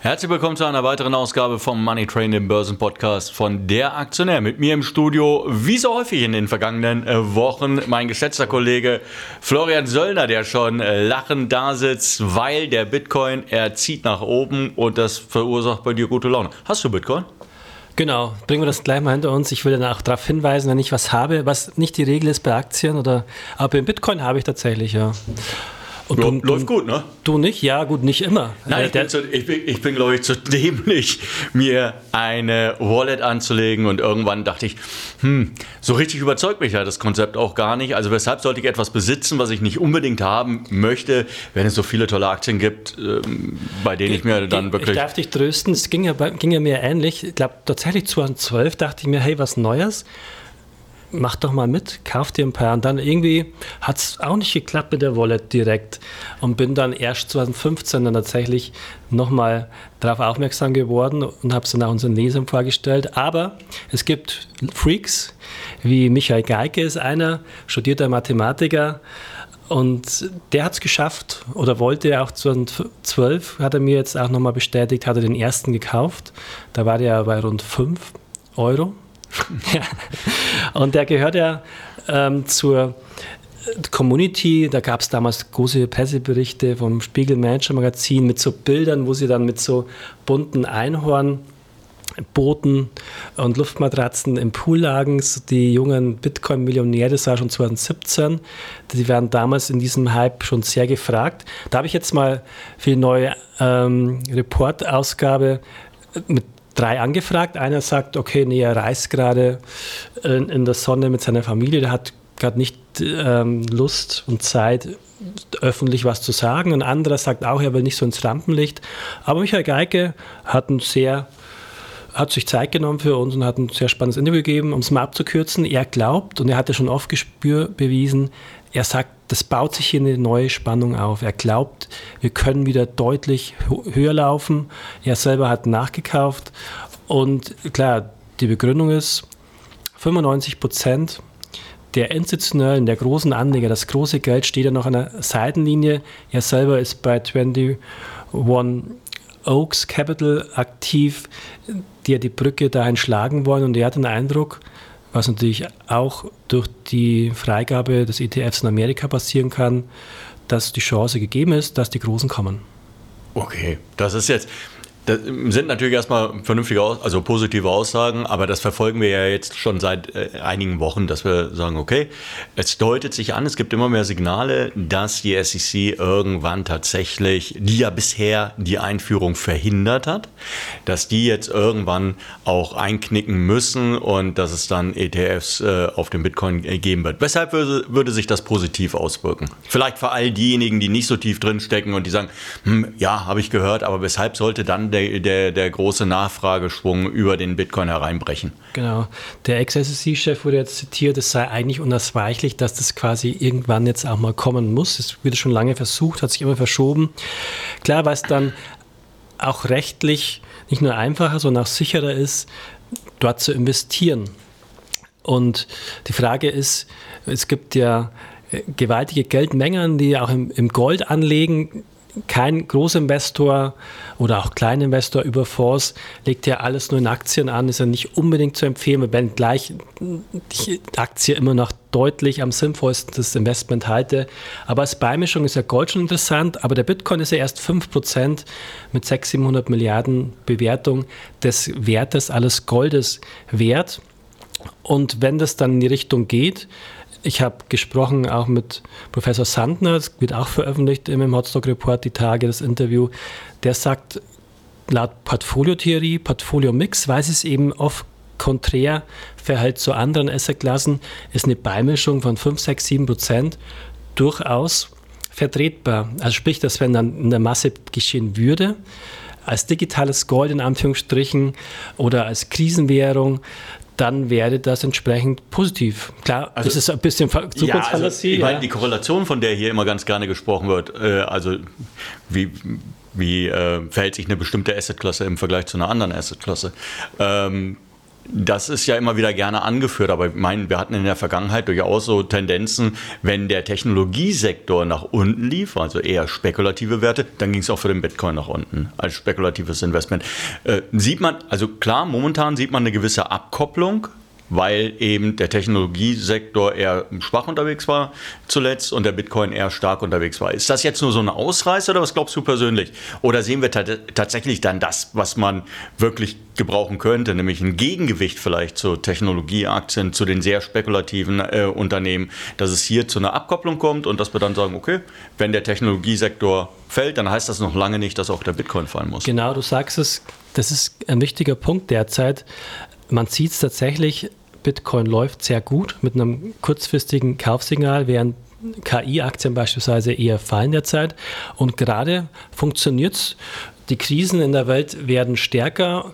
Herzlich willkommen zu einer weiteren Ausgabe vom Money Train, dem Börsenpodcast von Der Aktionär. Mit mir im Studio, wie so häufig in den vergangenen äh, Wochen, mein geschätzter Kollege Florian Söllner, der schon äh, lachend da sitzt, weil der Bitcoin, er zieht nach oben und das verursacht bei dir gute Laune. Hast du Bitcoin? Genau, bringen wir das gleich mal hinter uns. Ich will dann auch darauf hinweisen, wenn ich was habe, was nicht die Regel ist bei Aktien oder, aber im Bitcoin habe ich tatsächlich, ja. Und du, läuft gut, ne? Du nicht? Ja, gut, nicht immer. Nein, ich bin, zu, ich bin, ich bin glaube ich, zu dämlich, mir eine Wallet anzulegen. Und irgendwann dachte ich, hm, so richtig überzeugt mich ja das Konzept auch gar nicht. Also weshalb sollte ich etwas besitzen, was ich nicht unbedingt haben möchte, wenn es so viele tolle Aktien gibt, ähm, bei denen ich mir dann wirklich... Ich darf dich trösten, es ging ja, ging ja mir ähnlich. Ich glaube, tatsächlich 2012 dachte ich mir, hey, was Neues mach doch mal mit, kauf dir ein paar. Und dann irgendwie hat es auch nicht geklappt mit der Wallet direkt und bin dann erst 2015 dann tatsächlich nochmal darauf aufmerksam geworden und habe es dann auch unseren Lesern vorgestellt. Aber es gibt Freaks, wie Michael Geike ist einer, studierter Mathematiker, und der hat es geschafft oder wollte auch 2012, hat er mir jetzt auch nochmal bestätigt, hat er den ersten gekauft. Da war der bei rund 5 Euro. Und der gehört ja ähm, zur Community, da gab es damals große Presseberichte vom Spiegel Manager Magazin mit so Bildern, wo sie dann mit so bunten Einhorn Booten und Luftmatratzen im Pool lagen. Die jungen Bitcoin-Millionäre, das war schon 2017. Die werden damals in diesem Hype schon sehr gefragt. Da habe ich jetzt mal für die neue ähm, Report-Ausgabe mit drei angefragt. Einer sagt, okay, nee, er reist gerade in, in der Sonne mit seiner Familie, der hat gerade nicht ähm, Lust und Zeit, öffentlich was zu sagen. Ein anderer sagt auch, er will nicht so ins Rampenlicht. Aber Michael Geike hat ein sehr hat sich Zeit genommen für uns und hat ein sehr spannendes Interview gegeben, um es mal abzukürzen. Er glaubt, und er hat ja schon oft Gespür bewiesen, er sagt, das baut sich hier eine neue Spannung auf. Er glaubt, wir können wieder deutlich höher laufen. Er selber hat nachgekauft. Und klar, die Begründung ist, 95 Prozent der institutionellen, der großen Anleger, das große Geld steht ja noch an der Seitenlinie. Er selber ist bei 21 Oaks Capital aktiv, die ja die Brücke dahin schlagen wollen. Und er hat den Eindruck, was natürlich auch durch die Freigabe des ETFs in Amerika passieren kann, dass die Chance gegeben ist, dass die Großen kommen. Okay, das ist jetzt, das sind natürlich erstmal vernünftige, also positive Aussagen, aber das verfolgen wir ja jetzt schon seit äh, einigen Wochen, dass wir sagen, okay, es deutet sich an, es gibt immer mehr Signale, dass die SEC irgendwann tatsächlich, die ja bisher die Einführung verhindert hat, dass die jetzt irgendwann auch einknicken müssen und dass es dann ETFs äh, auf dem Bitcoin geben wird. Weshalb würde, würde sich das positiv auswirken? Vielleicht für all diejenigen, die nicht so tief drin stecken und die sagen, hm, ja, habe ich gehört, aber weshalb sollte dann der der, der, der große Nachfrageschwung über den Bitcoin hereinbrechen. Genau. Der Ex-SEC-Chef wurde jetzt zitiert, es sei eigentlich unausweichlich, dass das quasi irgendwann jetzt auch mal kommen muss. Es wird schon lange versucht, hat sich immer verschoben. Klar, weil es dann auch rechtlich nicht nur einfacher, sondern auch sicherer ist, dort zu investieren. Und die Frage ist, es gibt ja gewaltige Geldmengen, die auch im, im Gold anlegen kein Großinvestor oder auch Kleininvestor über Fonds legt ja alles nur in Aktien an, ist ja nicht unbedingt zu empfehlen, wenn gleich die Aktie immer noch deutlich am sinnvollsten das Investment halte. Aber als Beimischung ist ja Gold schon interessant, aber der Bitcoin ist ja erst 5% mit 600, 700 Milliarden Bewertung des Wertes alles Goldes wert. Und wenn das dann in die Richtung geht, ich habe gesprochen auch mit Professor Sandner, das wird auch veröffentlicht im Hotstock Report, die Tage, das Interview. Der sagt, laut Portfoliotheorie, Portfolio-Mix, weil es eben oft konträr verhält zu anderen Assetklassen, ist eine Beimischung von 5, 6, 7 Prozent durchaus vertretbar. Also sprich, dass wenn dann in der Masse geschehen würde, als digitales Gold in Anführungsstrichen oder als Krisenwährung, dann wäre das entsprechend positiv. Klar, also, das ist ein bisschen Zukunftsfantasie. Ja, also, ja. die Korrelation, von der hier immer ganz gerne gesprochen wird, äh, also wie, wie äh, verhält sich eine bestimmte Assetklasse im Vergleich zu einer anderen Assetklasse? Ähm, das ist ja immer wieder gerne angeführt, aber ich meine, wir hatten in der Vergangenheit durchaus so Tendenzen, wenn der Technologiesektor nach unten lief, also eher spekulative Werte, dann ging es auch für den Bitcoin nach unten als spekulatives Investment. Äh, sieht man, also klar, momentan sieht man eine gewisse Abkopplung weil eben der Technologiesektor eher schwach unterwegs war zuletzt und der Bitcoin eher stark unterwegs war. Ist das jetzt nur so eine Ausreißer oder was glaubst du persönlich? Oder sehen wir tatsächlich dann das, was man wirklich gebrauchen könnte, nämlich ein Gegengewicht vielleicht zu Technologieaktien, zu den sehr spekulativen äh, Unternehmen, dass es hier zu einer Abkopplung kommt und dass wir dann sagen, okay, wenn der Technologiesektor fällt, dann heißt das noch lange nicht, dass auch der Bitcoin fallen muss. Genau, du sagst es, das ist ein wichtiger Punkt derzeit. Man sieht es tatsächlich, Bitcoin läuft sehr gut mit einem kurzfristigen Kaufsignal, während KI-Aktien beispielsweise eher fallen derzeit. Und gerade funktioniert es. Die Krisen in der Welt werden stärker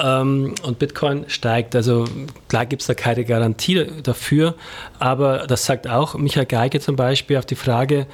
ähm, und Bitcoin steigt. Also klar gibt es da keine Garantie dafür, aber das sagt auch Michael Geige zum Beispiel auf die Frage,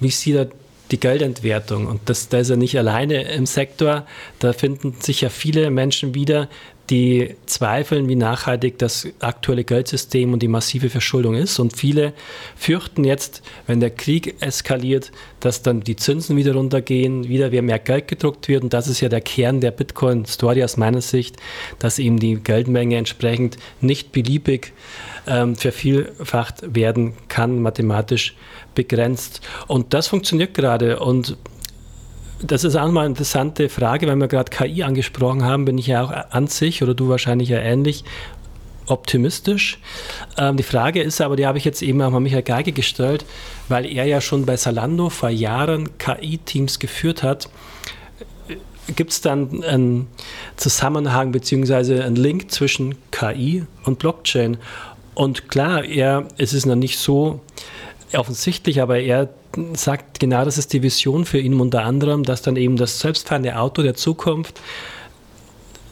wie sieht er die Geldentwertung. Und da ist er nicht alleine im Sektor. Da finden sich ja viele Menschen wieder, die zweifeln, wie nachhaltig das aktuelle Geldsystem und die massive Verschuldung ist. Und viele fürchten jetzt, wenn der Krieg eskaliert, dass dann die Zinsen wieder runtergehen, wieder mehr Geld gedruckt wird. Und das ist ja der Kern der Bitcoin-Story aus meiner Sicht, dass eben die Geldmenge entsprechend nicht beliebig ähm, vervielfacht werden kann, mathematisch begrenzt. Und das funktioniert gerade. Und das ist auch mal eine interessante Frage, wenn wir gerade KI angesprochen haben, bin ich ja auch an sich oder du wahrscheinlich ja ähnlich optimistisch. Ähm, die Frage ist aber, die habe ich jetzt eben auch mal Michael Geige gestellt, weil er ja schon bei Salando vor Jahren KI-Teams geführt hat. Gibt es dann einen Zusammenhang bzw. einen Link zwischen KI und Blockchain? Und klar, er, es ist noch nicht so offensichtlich, aber er sagt, genau das ist die Vision für ihn unter anderem, dass dann eben das selbstfahrende Auto der Zukunft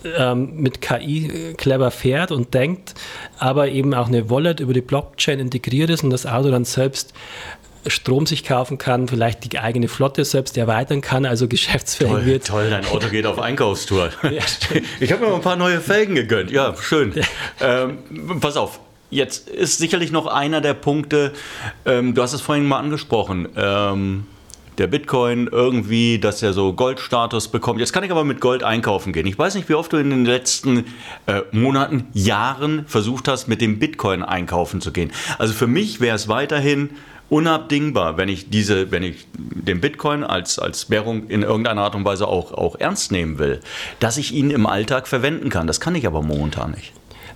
ähm, mit KI clever fährt und denkt, aber eben auch eine Wallet über die Blockchain integriert ist und das Auto dann selbst Strom sich kaufen kann, vielleicht die eigene Flotte selbst erweitern kann, also geschäftsfähig toll, wird. Toll, dein Auto geht auf Einkaufstour. Ja, ich habe mir mal ein paar neue Felgen gegönnt. Ja, schön. Ähm, pass auf, Jetzt ist sicherlich noch einer der Punkte, ähm, du hast es vorhin mal angesprochen, ähm, der Bitcoin irgendwie, dass er so Goldstatus bekommt. Jetzt kann ich aber mit Gold einkaufen gehen. Ich weiß nicht, wie oft du in den letzten äh, Monaten, Jahren versucht hast, mit dem Bitcoin einkaufen zu gehen. Also für mich wäre es weiterhin unabdingbar, wenn ich diese, wenn ich den Bitcoin als, als Währung in irgendeiner Art und Weise auch, auch ernst nehmen will, dass ich ihn im Alltag verwenden kann. Das kann ich aber momentan nicht.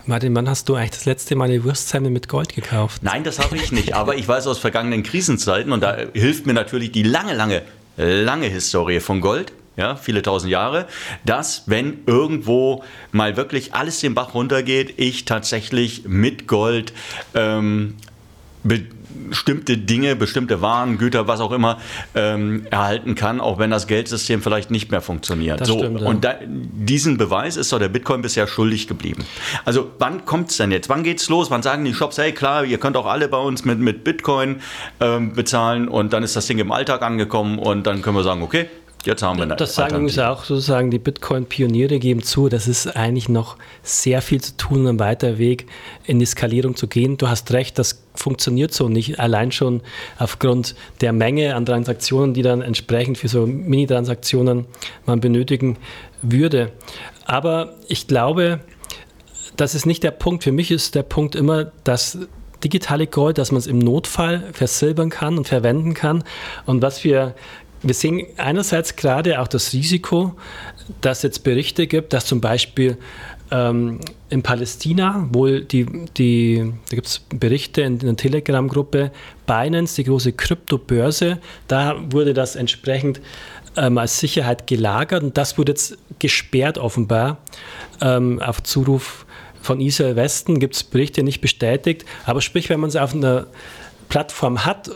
Martin, wann hast du eigentlich das letzte Mal eine Wurstsemmel mit Gold gekauft? Nein, das habe ich nicht. Aber ich weiß aus vergangenen Krisenzeiten, und da hilft mir natürlich die lange, lange, lange Historie von Gold, ja, viele tausend Jahre, dass wenn irgendwo mal wirklich alles den Bach runtergeht, ich tatsächlich mit Gold ähm, bestimmte Dinge, bestimmte Waren, Güter, was auch immer ähm, erhalten kann, auch wenn das Geldsystem vielleicht nicht mehr funktioniert. Das so, stimmt, ja. Und da, diesen Beweis ist doch der Bitcoin bisher schuldig geblieben. Also wann kommt es denn jetzt? Wann geht es los? Wann sagen die Shops, hey klar, ihr könnt auch alle bei uns mit, mit Bitcoin ähm, bezahlen und dann ist das Ding im Alltag angekommen und dann können wir sagen, okay, Jetzt haben wir eine Das sagen übrigens auch sozusagen die Bitcoin-Pioniere geben zu, dass es eigentlich noch sehr viel zu tun, ein weiter Weg in die Skalierung zu gehen. Du hast recht, das funktioniert so nicht. Allein schon aufgrund der Menge an Transaktionen, die dann entsprechend für so Mini-Transaktionen man benötigen würde. Aber ich glaube, das ist nicht der Punkt. Für mich ist der Punkt immer, dass digitale Gold, dass man es im Notfall versilbern kann und verwenden kann. Und was wir wir sehen einerseits gerade auch das Risiko, dass es jetzt Berichte gibt, dass zum Beispiel ähm, in Palästina, wohl die, die, da gibt es Berichte in, in der Telegram-Gruppe, Binance, die große Kryptobörse, da wurde das entsprechend ähm, als Sicherheit gelagert und das wurde jetzt gesperrt offenbar ähm, auf Zuruf von Israel Westen, gibt es Berichte nicht bestätigt, aber sprich, wenn man es auf einer Plattform hat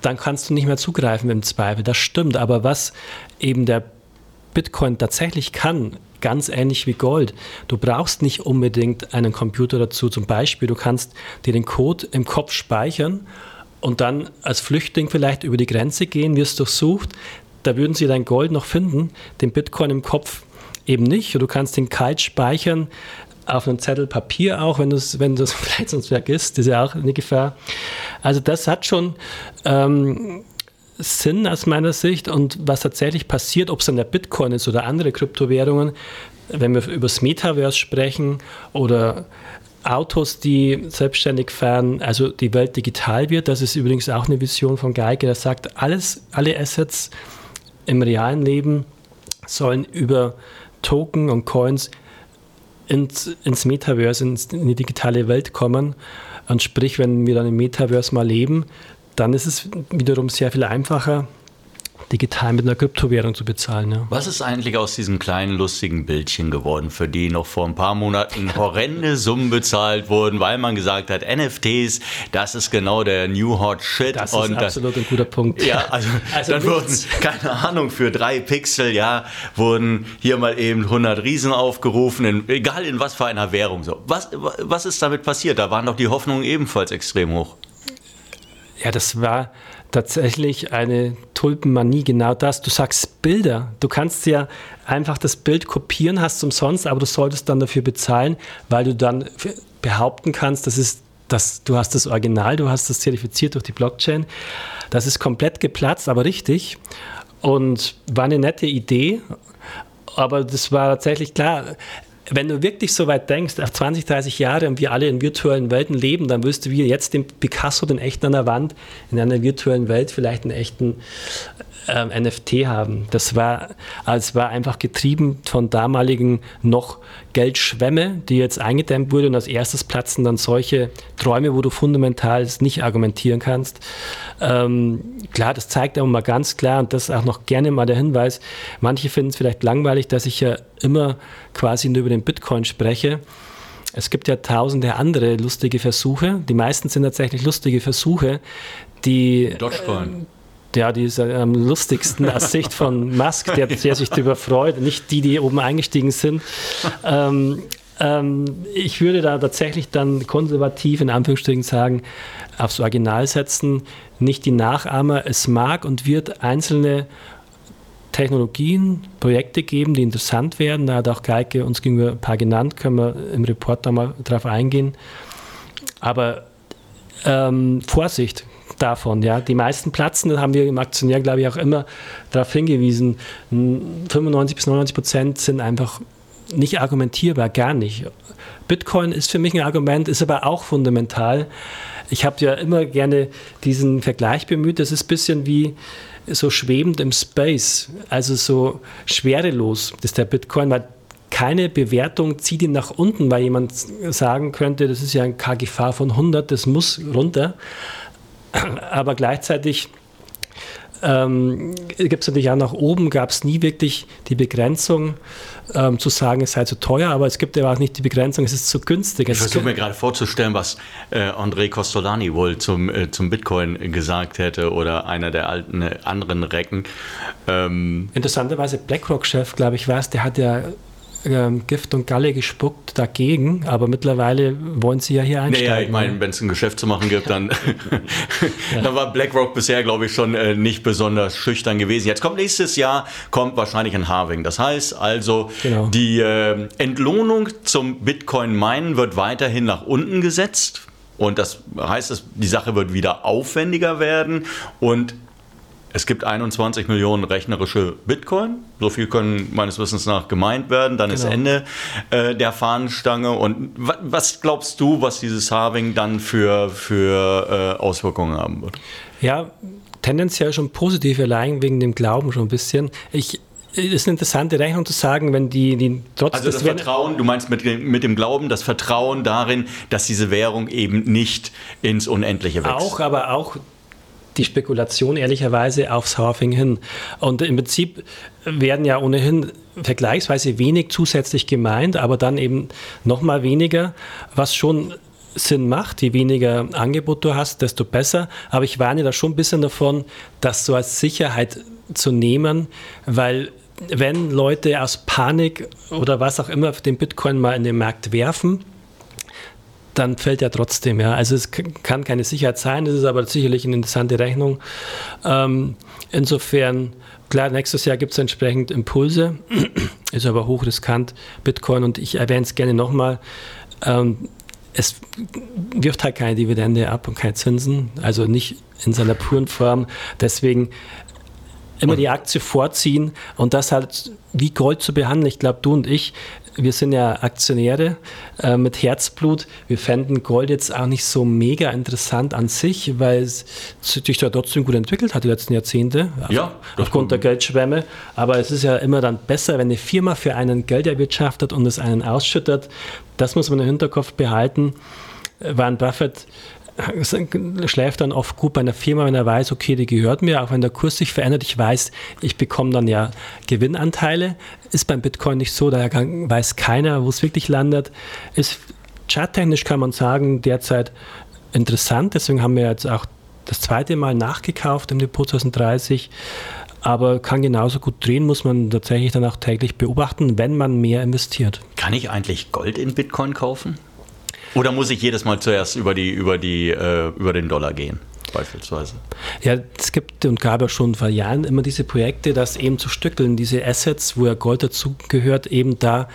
dann kannst du nicht mehr zugreifen im Zweifel. Das stimmt. Aber was eben der Bitcoin tatsächlich kann, ganz ähnlich wie Gold. Du brauchst nicht unbedingt einen Computer dazu. Zum Beispiel, du kannst dir den Code im Kopf speichern und dann als Flüchtling vielleicht über die Grenze gehen, wirst durchsucht. Da würden sie dein Gold noch finden, den Bitcoin im Kopf eben nicht. du kannst den Kite speichern auf einem Zettel Papier auch, wenn du es wenn vielleicht sonst vergisst, ist ja auch eine Gefahr. Also das hat schon ähm, Sinn aus meiner Sicht und was tatsächlich passiert, ob es dann der Bitcoin ist oder andere Kryptowährungen, wenn wir über das Metaverse sprechen oder Autos, die selbstständig fahren, also die Welt digital wird, das ist übrigens auch eine Vision von Geige, der sagt, alles, alle Assets im realen Leben sollen über Token und Coins ins, ins Metaverse, ins, in die digitale Welt kommen. Und sprich, wenn wir dann im Metaverse mal leben, dann ist es wiederum sehr viel einfacher, digital mit einer Kryptowährung zu bezahlen. Ja. Was ist eigentlich aus diesen kleinen lustigen Bildchen geworden, für die noch vor ein paar Monaten horrende Summen bezahlt wurden, weil man gesagt hat, NFTs, das ist genau der New Hot Shit. Das ist absolut ein guter Punkt. Ja, also, also dann wurden, keine Ahnung, für drei Pixel, ja, wurden hier mal eben 100 Riesen aufgerufen, in, egal in was für einer Währung. So. Was, was ist damit passiert? Da waren doch die Hoffnungen ebenfalls extrem hoch. Ja, das war tatsächlich eine Tulpenmanie, genau das. Du sagst Bilder. Du kannst ja einfach das Bild kopieren, hast umsonst, aber du solltest dann dafür bezahlen, weil du dann behaupten kannst, das ist das, du hast das Original, du hast das zertifiziert durch die Blockchain. Das ist komplett geplatzt, aber richtig. Und war eine nette Idee, aber das war tatsächlich klar wenn du wirklich so weit denkst, auf 20, 30 Jahre und wir alle in virtuellen Welten leben, dann wirst du wie jetzt den Picasso, den echten an der Wand, in einer virtuellen Welt vielleicht einen echten ähm, NFT haben. Das war, also war einfach getrieben von damaligen noch Geldschwämme, die jetzt eingedämmt wurde und als erstes platzen dann solche Träume, wo du fundamental nicht argumentieren kannst. Ähm, klar, das zeigt aber mal ganz klar und das auch noch gerne mal der Hinweis, manche finden es vielleicht langweilig, dass ich ja immer quasi nur über den Bitcoin spreche. Es gibt ja tausende andere lustige Versuche. Die meisten sind tatsächlich lustige Versuche, die. Dogecoin. Äh, ja, die ist am lustigsten aus Sicht von Musk, der, der sich darüber freut, nicht die, die oben eingestiegen sind. Ähm, ähm, ich würde da tatsächlich dann konservativ in Anführungsstrichen sagen, aufs Original setzen, nicht die Nachahmer. Es mag und wird einzelne Technologien, Projekte geben, die interessant werden. Da hat auch Geike uns gegenüber ein paar genannt, können wir im Report da mal drauf eingehen. Aber ähm, Vorsicht, davon. Ja. Die meisten platzen, das haben wir im Aktionär, glaube ich, auch immer darauf hingewiesen. 95 bis 99 Prozent sind einfach nicht argumentierbar, gar nicht. Bitcoin ist für mich ein Argument, ist aber auch fundamental. Ich habe ja immer gerne diesen Vergleich bemüht. Das ist ein bisschen wie so schwebend im Space, also so schwerelos, das ist der Bitcoin, weil keine Bewertung zieht ihn nach unten, weil jemand sagen könnte, das ist ja ein KGV von 100, das muss runter. Aber gleichzeitig ähm, gibt es natürlich auch nach oben, gab es nie wirklich die Begrenzung ähm, zu sagen, es sei zu teuer, aber es gibt ja auch nicht die Begrenzung, es ist zu günstig. Ich versuche mir gerade vorzustellen, was äh, André Costolani wohl zum, äh, zum Bitcoin gesagt hätte oder einer der alten äh, anderen Recken. Ähm Interessanterweise BlackRock-Chef, glaube ich, war es, der hat ja ähm, Gift und Galle gespuckt dagegen, aber mittlerweile wollen sie ja hier einsteigen. Naja, ich meine, wenn es ein Geschäft zu machen gibt, dann, ja. dann war BlackRock bisher, glaube ich, schon äh, nicht besonders schüchtern gewesen. Jetzt kommt nächstes Jahr, kommt wahrscheinlich ein Harving. Das heißt also, genau. die äh, Entlohnung zum Bitcoin-Minen wird weiterhin nach unten gesetzt. Und das heißt, die Sache wird wieder aufwendiger werden und es gibt 21 Millionen rechnerische Bitcoin. So viel können meines Wissens nach gemeint werden. Dann genau. ist Ende äh, der Fahnenstange. Und was glaubst du, was dieses Halving dann für, für äh, Auswirkungen haben wird? Ja, tendenziell schon positiv, allein wegen dem Glauben schon ein bisschen. Ich, es ist eine interessante Rechnung zu sagen, wenn die, die trotz Also das Vertrauen, du meinst mit, mit dem Glauben, das Vertrauen darin, dass diese Währung eben nicht ins Unendliche wächst. Auch, aber auch die Spekulation ehrlicherweise aufs Halving hin. Und im Prinzip werden ja ohnehin vergleichsweise wenig zusätzlich gemeint, aber dann eben nochmal weniger, was schon Sinn macht. Je weniger Angebot du hast, desto besser. Aber ich warne da schon ein bisschen davon, das so als Sicherheit zu nehmen, weil wenn Leute aus Panik oder was auch immer den Bitcoin mal in den Markt werfen, dann fällt er trotzdem. Ja. Also es kann keine Sicherheit sein, es ist aber sicherlich eine interessante Rechnung. Ähm, insofern, klar, nächstes Jahr gibt es entsprechend Impulse, ist aber hochriskant, Bitcoin, und ich erwähne es gerne nochmal. Ähm, es wirft halt keine Dividende ab und keine Zinsen, also nicht in seiner puren Form. Deswegen immer die Aktie vorziehen und das halt wie Gold zu behandeln. Ich glaube, du und ich, wir sind ja Aktionäre äh, mit Herzblut. Wir fänden Gold jetzt auch nicht so mega interessant an sich, weil es sich da trotzdem gut entwickelt hat die letzten Jahrzehnte. Ja, aufgrund der Geldschwemme. Aber es ist ja immer dann besser, wenn eine Firma für einen Geld erwirtschaftet und es einen ausschüttet. Das muss man im Hinterkopf behalten. Warren Buffett schläft dann oft gut bei einer Firma, wenn er weiß, okay, die gehört mir, auch wenn der Kurs sich verändert. Ich weiß, ich bekomme dann ja Gewinnanteile. Ist beim Bitcoin nicht so, daher weiß keiner, wo es wirklich landet. Ist charttechnisch kann man sagen, derzeit interessant. Deswegen haben wir jetzt auch das zweite Mal nachgekauft im Depot 2030 aber kann genauso gut drehen, muss man tatsächlich dann auch täglich beobachten, wenn man mehr investiert. Kann ich eigentlich Gold in Bitcoin kaufen? Oder muss ich jedes Mal zuerst über, die, über, die, äh, über den Dollar gehen? Beispielsweise. Ja, es gibt und gab ja schon vor Jahren immer diese Projekte, das eben zu stückeln, diese Assets, wo ja Gold dazugehört, eben da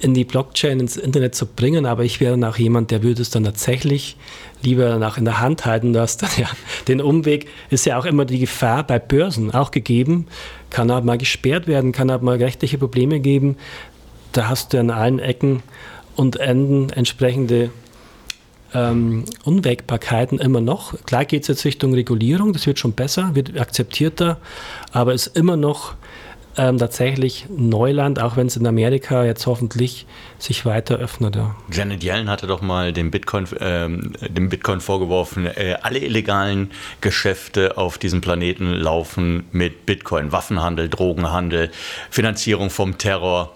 in die Blockchain, ins Internet zu bringen. Aber ich wäre dann auch jemand, der würde es dann tatsächlich lieber danach in der Hand halten, dass dann ja den Umweg ist ja auch immer die Gefahr bei Börsen auch gegeben, kann auch mal gesperrt werden, kann auch mal rechtliche Probleme geben. Da hast du an allen Ecken und Enden entsprechende ähm, Unwägbarkeiten immer noch. Klar geht es jetzt Richtung Regulierung, das wird schon besser, wird akzeptierter, aber ist immer noch ähm, tatsächlich Neuland, auch wenn es in Amerika jetzt hoffentlich sich weiter öffnet. Ja. Janet Yellen hatte doch mal dem Bitcoin, ähm, dem Bitcoin vorgeworfen, äh, alle illegalen Geschäfte auf diesem Planeten laufen mit Bitcoin. Waffenhandel, Drogenhandel, Finanzierung vom Terror.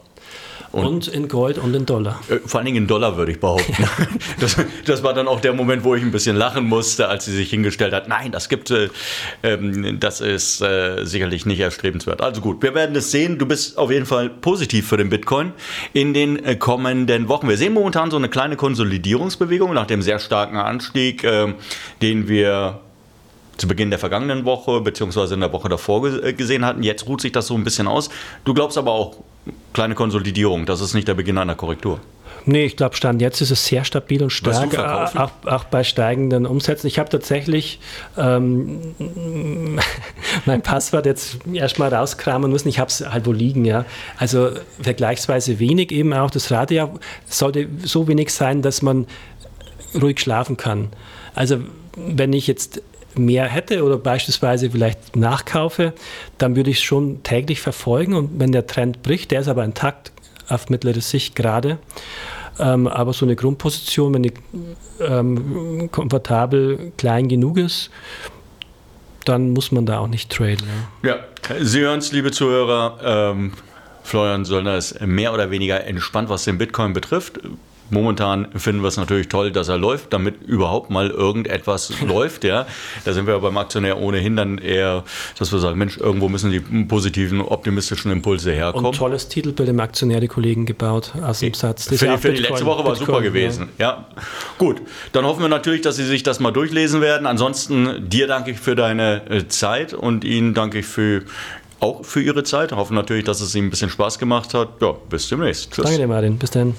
Und, und, in Gold und in Dollar. Äh, vor allen Dingen in Dollar, würde ich behaupten. Ja. Das, das, war dann auch der Moment, wo ich ein bisschen lachen musste, als sie sich hingestellt hat. Nein, das gibt, äh, ähm, das ist äh, sicherlich nicht erstrebenswert. Also gut, wir werden es sehen. Du bist auf jeden Fall positiv für den Bitcoin in den äh, kommenden Wochen. Wir sehen momentan so eine kleine Konsolidierungsbewegung nach dem sehr starken Anstieg, äh, den wir zu Beginn der vergangenen Woche beziehungsweise in der Woche davor äh, gesehen hatten. Jetzt ruht sich das so ein bisschen aus. Du glaubst aber auch, kleine Konsolidierung, das ist nicht der Beginn einer Korrektur. Nee, ich glaube, Stand jetzt ist es sehr stabil und stark, auch, auch, bei steigenden Umsätzen. Ich habe tatsächlich ähm, mein Passwort jetzt erstmal rauskramen müssen. Ich habe es halt wo liegen, ja. Also vergleichsweise wenig eben auch. Das Radio sollte so wenig sein, dass man ruhig schlafen kann. Also wenn ich jetzt mehr hätte oder beispielsweise vielleicht nachkaufe, dann würde ich es schon täglich verfolgen und wenn der Trend bricht, der ist aber intakt auf mittlere Sicht gerade. Ähm, aber so eine Grundposition, wenn die ähm, komfortabel klein genug ist, dann muss man da auch nicht traden. Ja, ja. Sie hören es, liebe Zuhörer. Ähm, Florian Söllner ist mehr oder weniger entspannt, was den Bitcoin betrifft. Momentan finden wir es natürlich toll, dass er läuft, damit überhaupt mal irgendetwas läuft. Ja, da sind wir beim Aktionär ohnehin dann eher, dass wir sagen, Mensch, irgendwo müssen die positiven, optimistischen Impulse herkommen. Und tolles Titelbild im Aktionär die Kollegen gebaut aus dem Satz. Für, die, für die letzte Woche war Bitcoin, super gewesen. Ja. ja, gut. Dann hoffen wir natürlich, dass Sie sich das mal durchlesen werden. Ansonsten dir danke ich für deine äh, Zeit und Ihnen danke ich für auch für Ihre Zeit. Hoffen natürlich, dass es Ihnen ein bisschen Spaß gemacht hat. Ja, bis demnächst. Tschüss. Danke dir, Martin. Bis dann.